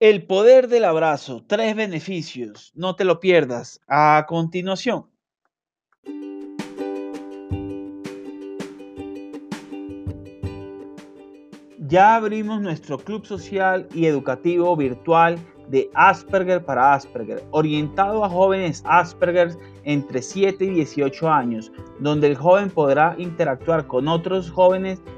El poder del abrazo, tres beneficios, no te lo pierdas. A continuación. Ya abrimos nuestro club social y educativo virtual de Asperger para Asperger, orientado a jóvenes Asperger entre 7 y 18 años, donde el joven podrá interactuar con otros jóvenes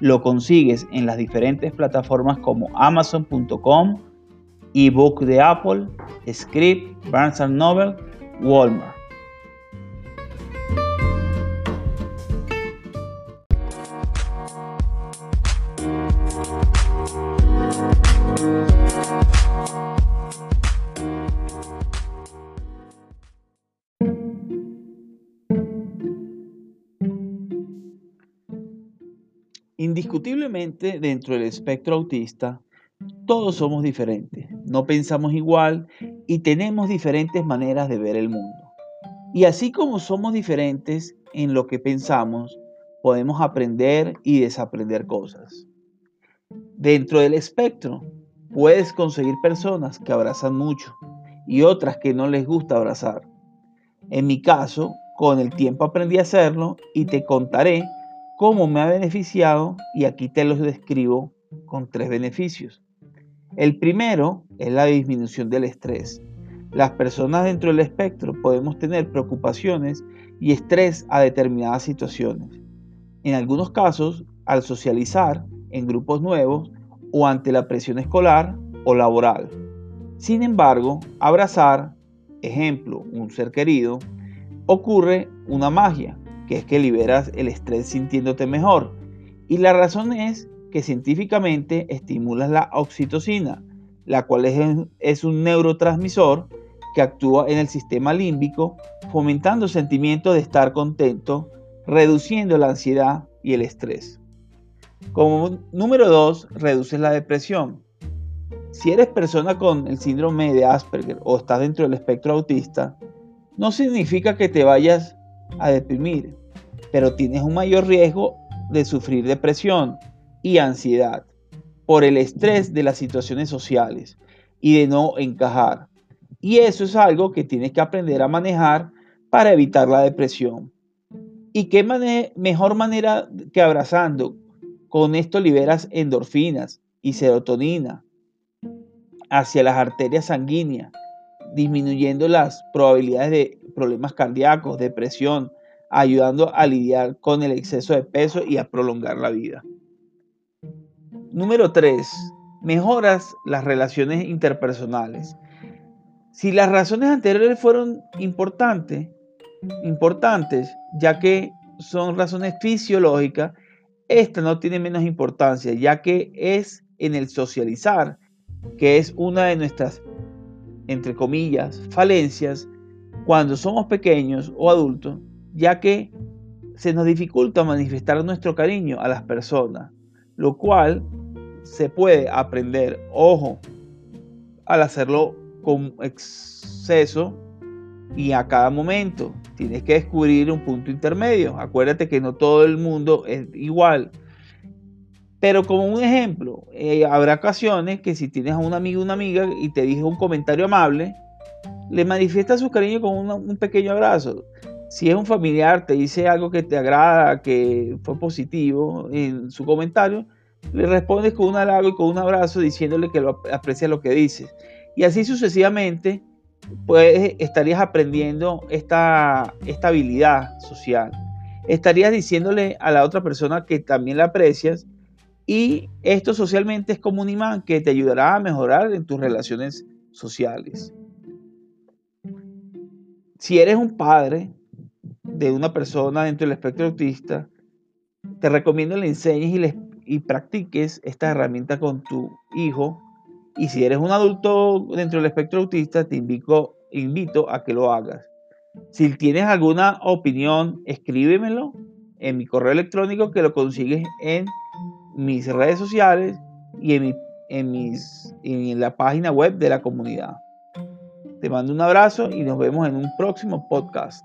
lo consigues en las diferentes plataformas como amazon.com, ebook de Apple, Script, Barnes Noble, Walmart. Indiscutiblemente, dentro del espectro autista, todos somos diferentes, no pensamos igual y tenemos diferentes maneras de ver el mundo. Y así como somos diferentes en lo que pensamos, podemos aprender y desaprender cosas. Dentro del espectro, puedes conseguir personas que abrazan mucho y otras que no les gusta abrazar. En mi caso, con el tiempo aprendí a hacerlo y te contaré cómo me ha beneficiado y aquí te los describo con tres beneficios. El primero es la disminución del estrés. Las personas dentro del espectro podemos tener preocupaciones y estrés a determinadas situaciones. En algunos casos, al socializar en grupos nuevos o ante la presión escolar o laboral. Sin embargo, abrazar, ejemplo, un ser querido, ocurre una magia que es que liberas el estrés sintiéndote mejor. Y la razón es que científicamente estimulas la oxitocina, la cual es, un neurotransmisor que actúa en el sistema límbico, fomentando sentimientos de estar contento, reduciendo la ansiedad y el estrés. Como número 2, reduces la depresión. Si eres persona con el síndrome de Asperger o estás dentro del espectro autista, no significa que te vayas a deprimir, pero tienes un mayor riesgo de sufrir depresión y ansiedad por el estrés de las situaciones sociales y de no encajar. Y eso es algo que tienes que aprender a manejar para evitar la depresión. ¿Y qué mejor manera que abrazando? Con esto liberas endorfinas y serotonina hacia las arterias sanguíneas, disminuyendo las probabilidades de problemas cardíacos, depresión, ayudando a lidiar con el exceso de peso y a prolongar la vida. Número 3. Mejoras las relaciones interpersonales. Si las razones anteriores fueron importantes, importantes, ya que son razones fisiológicas, esta no tiene menos importancia, ya que es en el socializar, que es una de nuestras, entre comillas, falencias cuando somos pequeños o adultos, ya que se nos dificulta manifestar nuestro cariño a las personas, lo cual se puede aprender, ojo, al hacerlo con exceso, y a cada momento tienes que descubrir un punto intermedio. Acuérdate que no todo el mundo es igual. Pero como un ejemplo, eh, habrá ocasiones que si tienes a un amigo o una amiga y te dije un comentario amable, le manifiesta su cariño con un pequeño abrazo. Si es un familiar, te dice algo que te agrada, que fue positivo en su comentario, le respondes con un halago y con un abrazo diciéndole que lo aprecia lo que dices. Y así sucesivamente pues estarías aprendiendo esta, esta habilidad social. Estarías diciéndole a la otra persona que también la aprecias y esto socialmente es como un imán que te ayudará a mejorar en tus relaciones sociales. Si eres un padre de una persona dentro del espectro autista, te recomiendo le enseñes y, le, y practiques esta herramienta con tu hijo y si eres un adulto dentro del espectro autista, te invito, invito a que lo hagas. Si tienes alguna opinión, escríbemelo en mi correo electrónico que lo consigues en mis redes sociales y en, en, mis, en la página web de la comunidad. Te mando un abrazo y nos vemos en un próximo podcast.